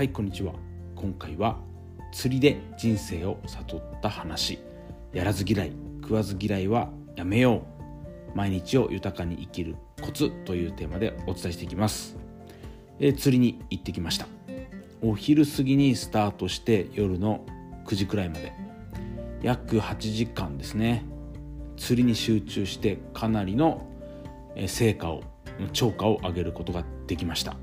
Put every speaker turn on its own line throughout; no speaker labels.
はいこんにちは。今回は釣りで人生を悟った話。やらず嫌い食わず嫌いはやめよう。毎日を豊かに生きるコツというテーマでお伝えしていきます、えー、釣りに行ってきました。お昼過ぎにスタートして夜の9時くらいまで。約8時間ですね。釣りに集中してかなりの成果を超過を上げることができました。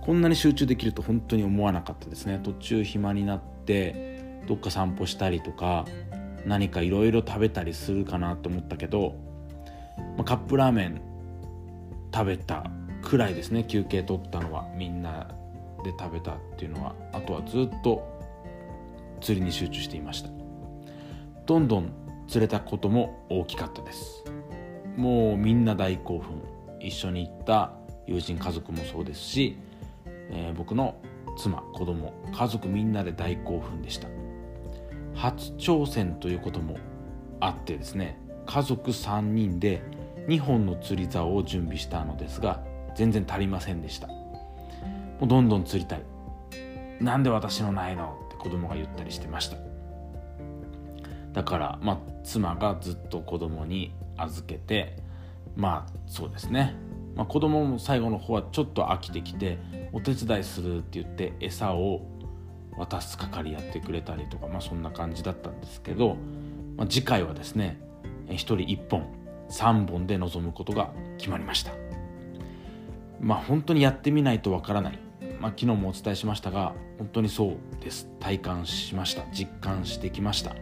こんなに集中できると本当に思わなかったですね。途中暇になってどっか散歩したりとか何かいろいろ食べたりするかなと思ったけど、まあ、カップラーメン食べたくらいですね。休憩取ったのはみんなで食べたっていうのは。あとはずっと釣りに集中していました。どんどん釣れたことも大きかったです。もうみんな大興奮。一緒に行った友人家族もそうですし、えー、僕の妻子供家族みんなで大興奮でした。初挑戦ということもあってですね家族3人で2本の釣り竿を準備したのですが全然足りませんでした。もうどんどん釣りたい。なんで私のないのって子供が言ったりしてました。だからまあ妻がずっと子供に預けてまあそうですね、まあ、子供も最後の方はちょっと飽きてきてお手伝いするって言って餌を渡す係やってくれたりとか、まあ、そんな感じだったんですけど、まあ、次回はですね1人1本3本で臨むことが決まりました。まあ本当にやってみないとわからない、まあ、昨日もお伝えしましたが本当にそうです。体感しました。実感してきました。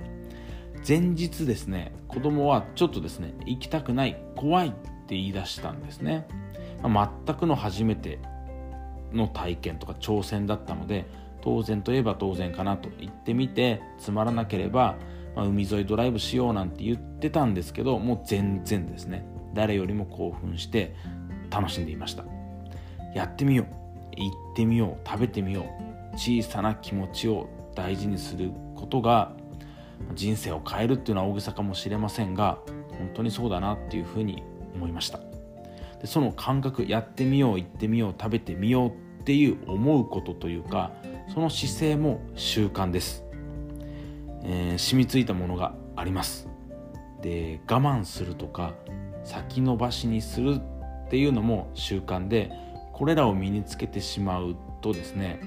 前日ですね子供はちょっとですね行きたくない怖い言い出したんですね、まあ、全くの初めての体験とか挑戦だったので当然といえば当然かなと言ってみてつまらなければ、まあ、海沿いドライブしようなんて言ってたんですけどもう全然ですね。誰よりも興奮して楽しんでいました。やってみよう。行ってみよう。食べてみよう。小さな気持ちを大事にすることが人生を変えるっていうのは大げさかもしれませんが本当にそうだなっていうふうに思いました。でその感覚やってみよう行ってみよう食べてみようっていう思うことというかその姿勢も習慣です、えー、染みついたものがあります。で我慢するとか先延ばしにするっていうのも習慣でこれらを身につけてしまうとですね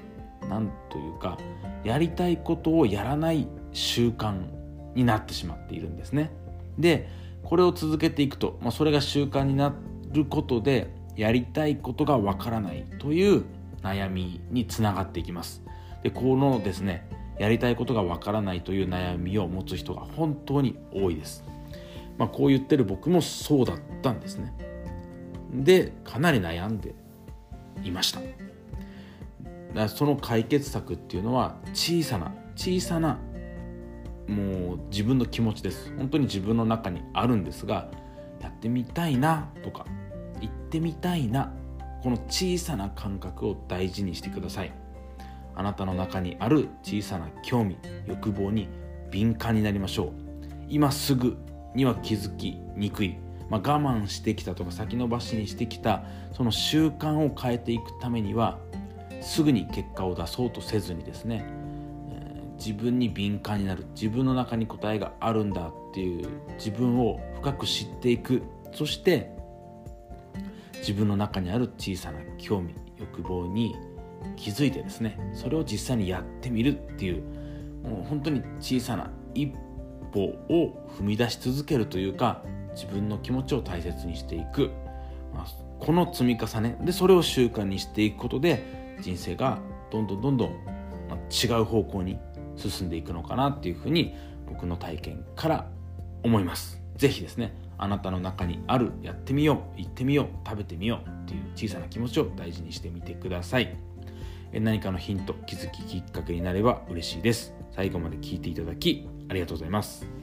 なんというかやりたいことをやらない習慣になってしまっているんですね。でこれを続けていくと、まあ、それが習慣になることでやりたいことがわからないという悩みにつながっていきます。でこのですねやりたいことがわからないという悩みを持つ人が本当に多いです、まあ、こう言ってる僕もそうだったんですね。でかなり悩んでいました。その解決策っていうのは小さな小さなもう自分の気持ちです。本当に自分の中にあるんですがやってみたいなとか行ってみたいなこの小さな感覚を大事にしてください。あなたの中にある小さな興味欲望に敏感になりましょう。今すぐには気づきにくい、まあ、我慢してきたとか先延ばしにしてきたその習慣を変えていくためにはすぐに結果を出そうとせずにですね、自分に敏感になる。自分の中に答えがあるんだっていう。自分を深く知っていく。そして自分の中にある小さな興味欲望に気づいてですね。それを実際にやってみるっていう。もう本当に小さな一歩を踏み出し続けるというか自分の気持ちを大切にしていく、まあ、この積み重ね。でそれを習慣にしていくことで人生がどんどんどんどん違う方向に進んでいくのかなっていうふうに僕の体験から思います。是非ですねあなたの中にあるやってみよう行ってみよう食べてみようっていう小さな気持ちを大事にしてみてください。何かのヒント気づききっかけになれば嬉しいです。最後まで聞いていただきありがとうございます。